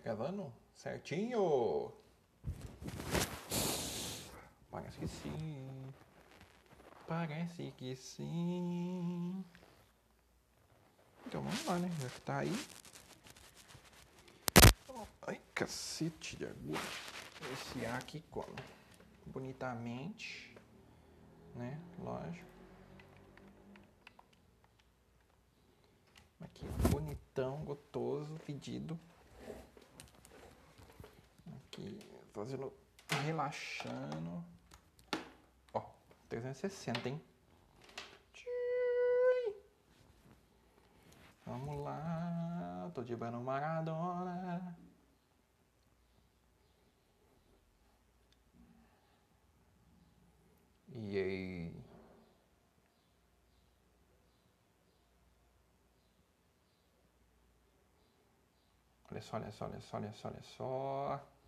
Tá gravando? Certinho! Parece que sim. Parece que sim. Então vamos lá, né? Já que tá aí. Ai, cacete de agulha. Esse ar aqui como? Bonitamente. Né? Lógico. Aqui, bonitão, gostoso, pedido. Aqui, fazendo, relaxando. Ó, 360, hein? Vamos lá, tô de banho Maradona. E aí? Olha só, olha só, olha só, olha só, olha só.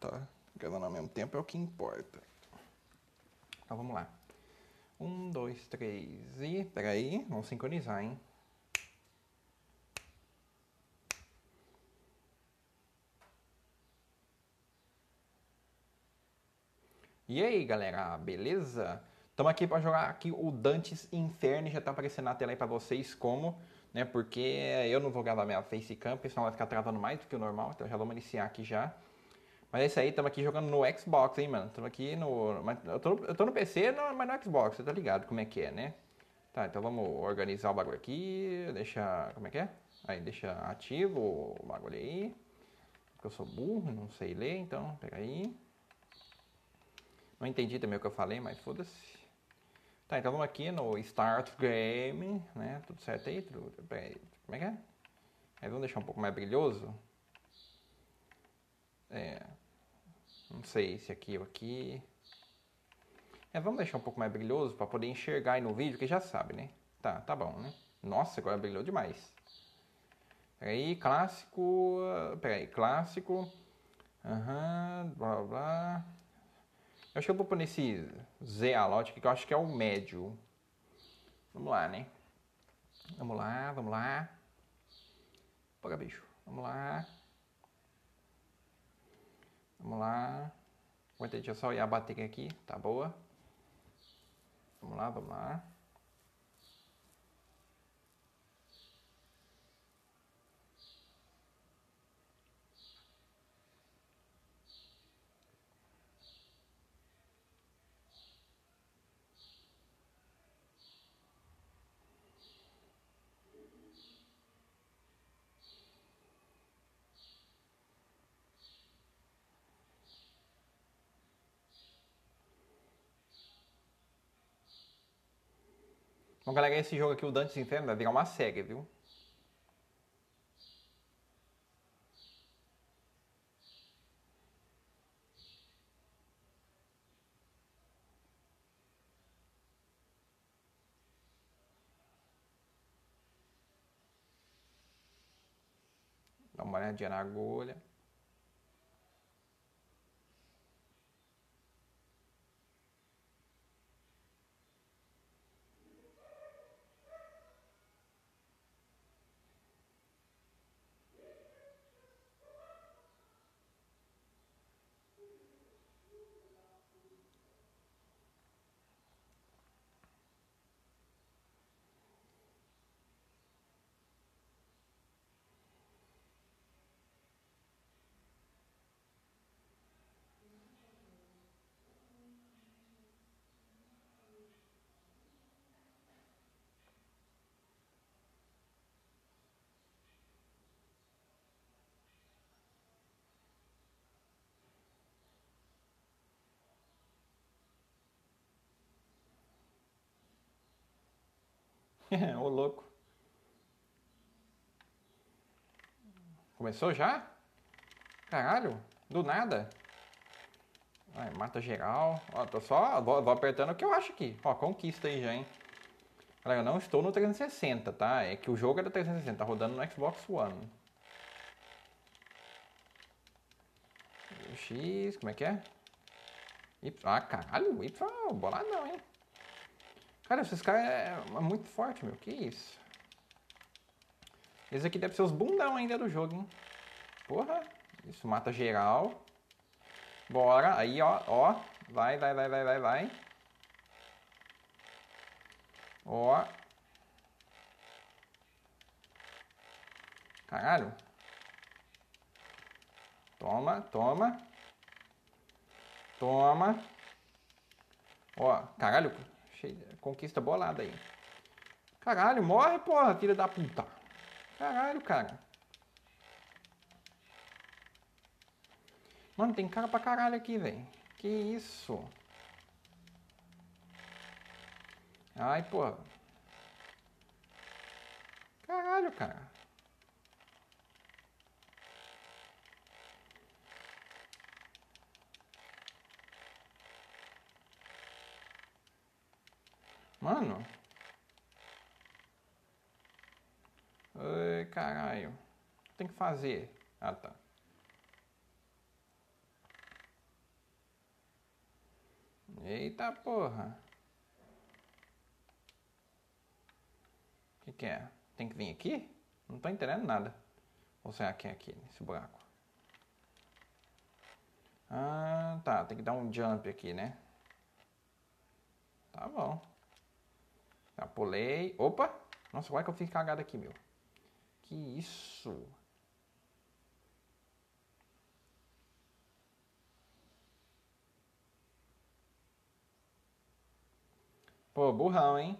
Tá gravando ao mesmo tempo é o que importa. Então vamos lá. Um, dois, três e. Peraí, vamos sincronizar, hein? E aí, galera, beleza? Estamos aqui para jogar aqui o Dantes Inferno, já está aparecendo na tela aí para vocês como, né? Porque eu não vou gravar minha facecam, senão vai ficar travando mais do que o normal, então já vamos iniciar aqui já. Mas é isso aí, estamos aqui jogando no Xbox, hein, mano? Estamos aqui no... Eu tô, eu tô no PC, mas no Xbox, você tá ligado como é que é, né? Tá, então vamos organizar o bagulho aqui, deixa... Como é que é? Aí, deixa ativo o bagulho aí. Porque eu sou burro, não sei ler, então, pega aí. Não entendi também o que eu falei, mas foda-se. Tá, então vamos aqui no Start Game, né? Tudo certo aí? Tudo, como é que é? Aí vamos deixar um pouco mais brilhoso. É. Não sei se aqui ou aqui. É, vamos deixar um pouco mais brilhoso para poder enxergar aí no vídeo, que já sabe, né? Tá, tá bom, né? Nossa, agora brilhou demais. Peraí, clássico. Peraí, clássico. Aham, uhum, blá blá. Eu acho que eu vou pôr nesse Z Alot que eu acho que é o médio. Vamos lá, né? Vamos lá, vamos lá. Pega, bicho. Vamos lá. Vamos lá. Aguenta, deixa eu só ir a bateria aqui. Tá boa. Vamos lá, vamos lá. Então, galera, esse jogo aqui, o Dantes Inferno, vai virar uma série, viu? Dá uma olhadinha na agulha. Ô louco. Começou já? Caralho, do nada. Ai, mata geral. Ó, tô só. Vou, vou, apertando o que eu acho aqui. Ó, conquista aí já, hein? Galera, eu não estou no 360, tá? É que o jogo é da 360, tá rodando no Xbox One. X, como é que é? Y, ah, caralho, Y, boladão, hein? Cara, esses caras é, é muito forte, meu. Que isso? Esse aqui deve ser os bundão ainda do jogo, hein? Porra. Isso mata geral. Bora. Aí, ó. Ó. Vai, vai, vai, vai, vai, vai. Ó. Caralho. Toma, toma. Toma. Ó, caralho. Conquista bolada aí. Caralho, morre, porra, filha da puta. Caralho, cara. Mano, tem cara pra caralho aqui, velho. Que isso? Ai, porra. Caralho, cara. Mano. Ai, caralho. Tem que fazer? Ah, tá. Eita porra. O que, que é? Tem que vir aqui? Não tô entendendo nada. Ou será que é aqui, nesse buraco? Ah, tá. Tem que dar um jump aqui, né? Tá bom. Já pulei. Opa! Nossa, como é que eu fiz cagada aqui, meu? Que isso? Pô, burrão, hein?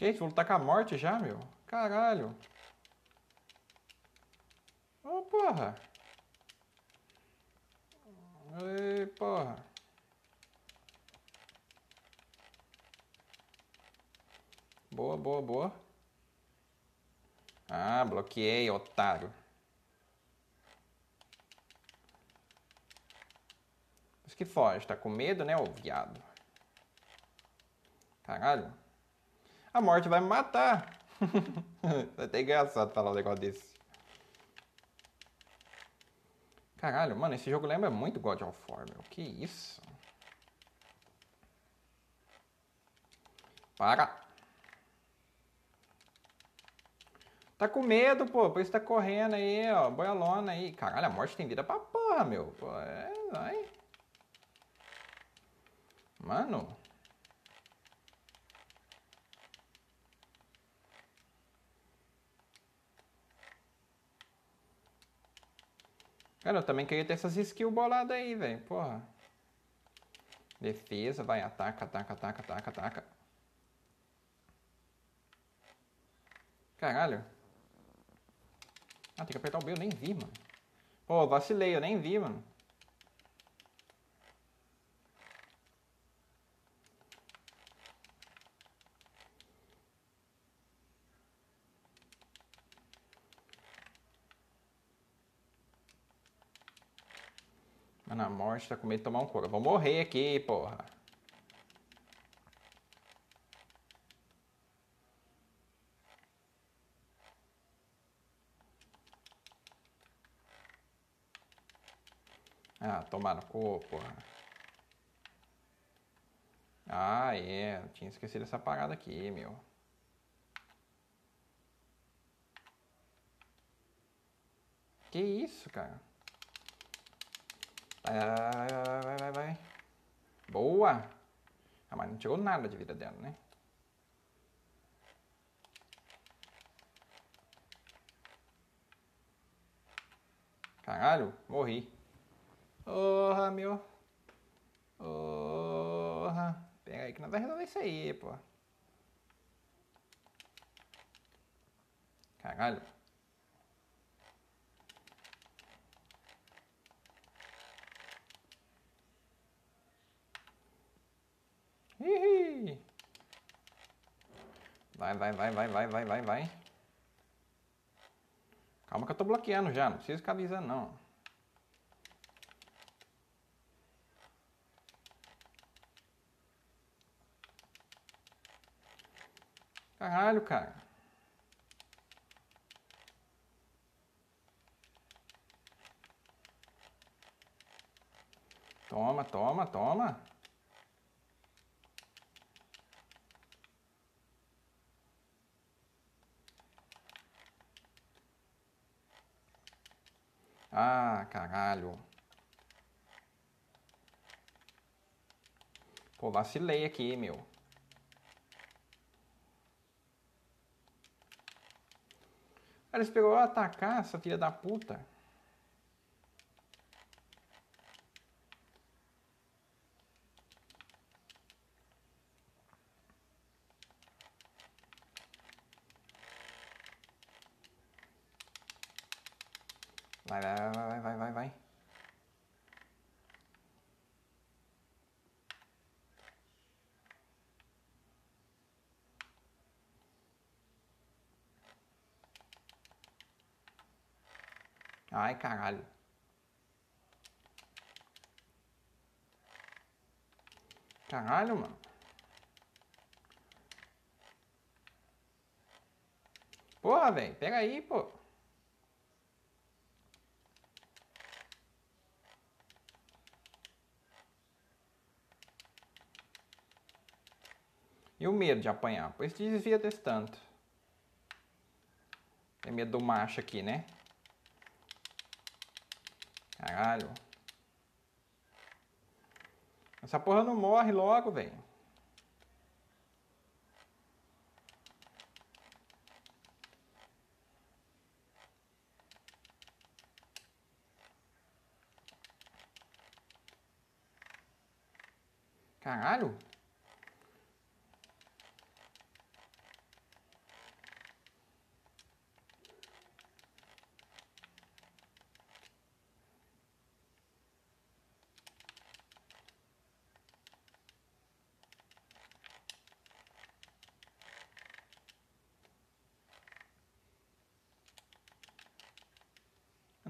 Que isso? Vou lutar com a morte já, meu? Caralho. Ô, oh, porra. Ei, porra. Boa, boa, boa. Ah, bloqueei, otário. Mas que foge, tá com medo, né, ô viado? Caralho. A morte vai me matar. é até engraçado falar um negócio desse. Caralho, mano, esse jogo lembra muito God of War, meu. Que isso? Para. Tá com medo, pô. Por isso tá correndo aí, ó. Boialona aí. Caralho, a morte tem vida pra porra, meu. Pô, é, vai. Mano. Cara, eu também queria ter essas skills boladas aí, velho. Porra. Defesa, vai, ataca, ataca, ataca, ataca, ataca. Caralho. Ah, tem que apertar o B, eu nem vi, mano. Pô, vacilei, eu nem vi, mano. Mano, a morte tá com medo de tomar um couro. Vou morrer aqui, porra. Ah, tomar no cu, porra. Ah, é. Tinha esquecido essa parada aqui, meu. Que isso, cara? Vai, vai, vai, vai, vai. Boa! Ah, mas não tirou nada de vida dela, né? Caralho, morri. Porra, meu. Porra. Pega aí que nós vamos resolver isso aí, pô. Caralho. Vai, vai, vai, vai, vai, vai, vai, vai. Calma que eu tô bloqueando já, não precisa ficar avisando não. Caralho, cara. Toma, toma, toma. Ah, caralho. Pô, vacilei aqui, meu. Ela esperou eu atacar essa filha da puta. Vai, vai, vai, vai, vai, vai, vai. Ai, caralho. Caralho, mano. Porra, velho. Pega aí, pô. E o medo de apanhar? Pois desvia desse tanto. Tem medo do macho aqui, né? Caralho. Essa porra não morre logo, velho. Caralho.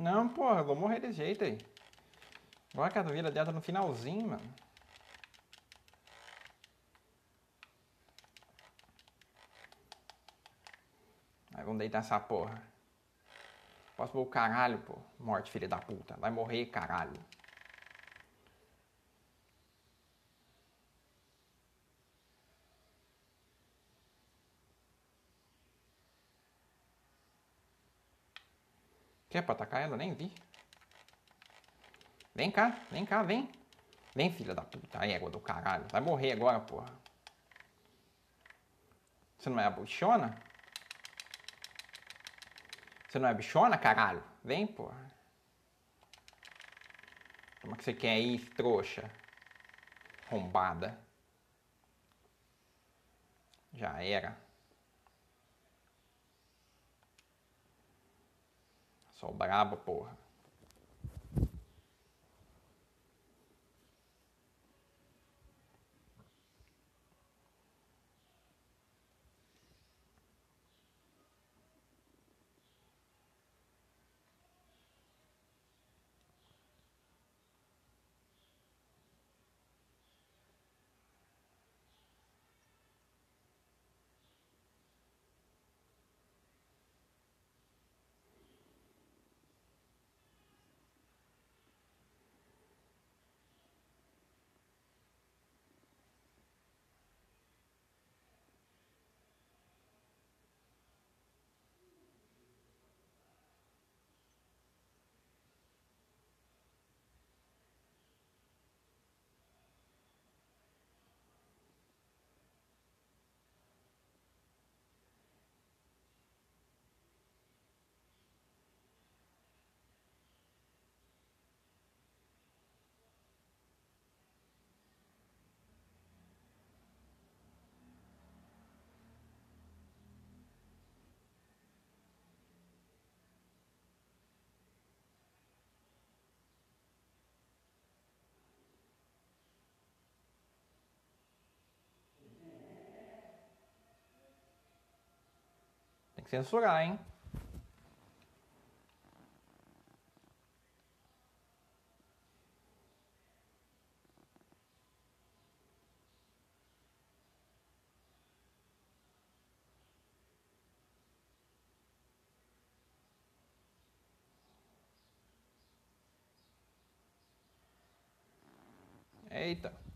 Não, porra, eu vou morrer desse jeito aí. Agora que a vida dela tá no finalzinho, mano. Aí vamos deitar essa porra. Posso pôr o caralho, pô. Morte, filha da puta. Vai morrer, caralho. Quer pra atacar ela? Nem vi. Vem cá, vem cá, vem. Vem, filha da puta, égua do caralho. Vai morrer agora, porra. Você não é a bichona? Você não é bichona, caralho? Vem, porra. Como é que você quer ir, trouxa? Rombada. Já era. Sou brabo, porra. Que censurar, hein? Eita.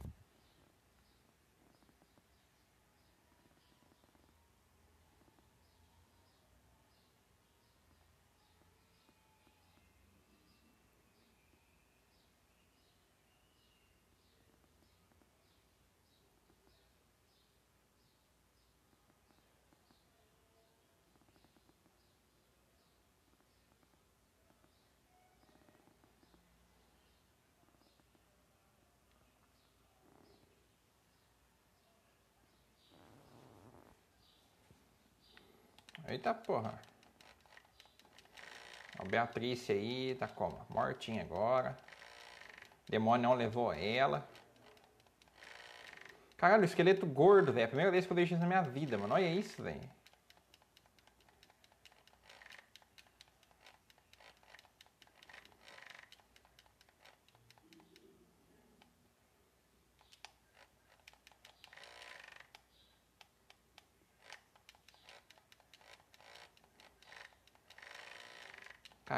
Eita porra. A Beatriz aí tá como? Mortinha agora. Demônio não levou ela. Caralho, esqueleto gordo, velho. Primeira vez que eu vejo isso na minha vida, mano. Olha isso, velho.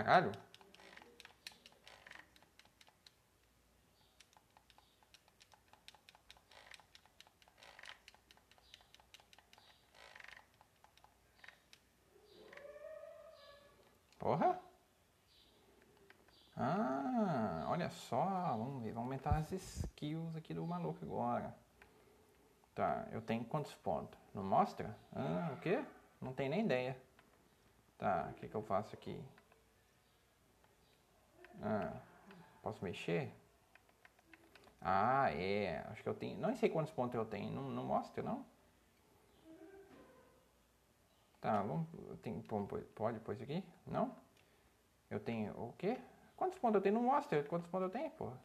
Caralho. Porra. Ah, olha só. Vamos ver. Vamos aumentar as skills aqui do maluco agora. Tá, eu tenho quantos pontos? Não mostra? Ah, o quê? Não tem nem ideia. Tá, o que, que eu faço aqui? Ah, posso mexer? Ah, é. Acho que eu tenho. Não sei quantos pontos eu tenho. Não, não mostra, não? Tá, vamos. Tem, pode pôr isso aqui? Não? Eu tenho o quê? Quantos pontos eu tenho? Não mostra quantos pontos eu tenho, porra.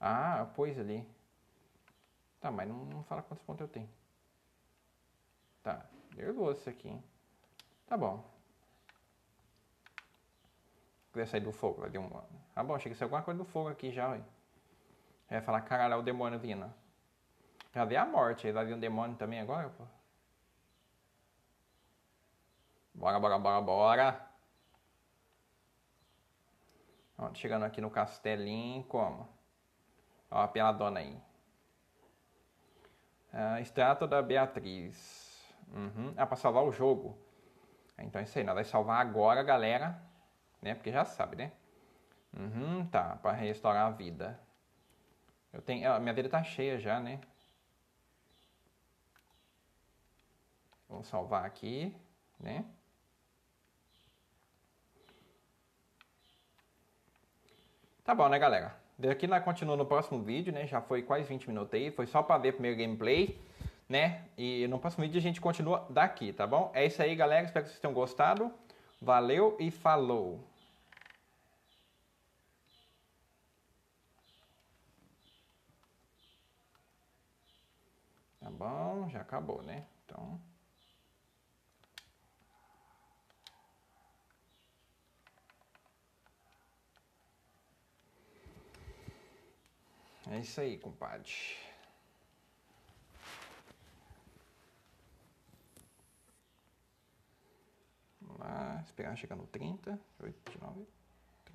Ah, pôs ali. Tá, mas não, não fala quantos pontos eu tenho. Tá, nervoso isso aqui, hein? Tá bom. Queria sair do fogo, um. Ah bom, chega a ser alguma coisa do fogo aqui já, ué. Vai falar, caralho, é o demônio vindo. Já vi a morte, aí vai vir um demônio também agora, pô. Bora, bora, bora, bora. Ó, chegando aqui no castelinho, como? Ó, a peladona aí. Ah, estátua da Beatriz. Uhum. Ah, pra salvar o jogo. Então é isso aí, nós vamos salvar agora, galera né? Porque já sabe, né? Uhum, tá, para restaurar a vida. Eu tenho, a minha vida tá cheia já, né? Vamos salvar aqui, né? Tá bom, né, galera? Daqui nós continuamos no próximo vídeo, né? Já foi quase 20 minutos aí. Foi só para ver primeiro gameplay, né? E no próximo vídeo a gente continua daqui, tá bom? É isso aí, galera. Espero que vocês tenham gostado. Valeu e falou! Bom? Já acabou, né? Então. É isso aí, compadre. Vamos lá, esperar chegar no 30, 8, 9.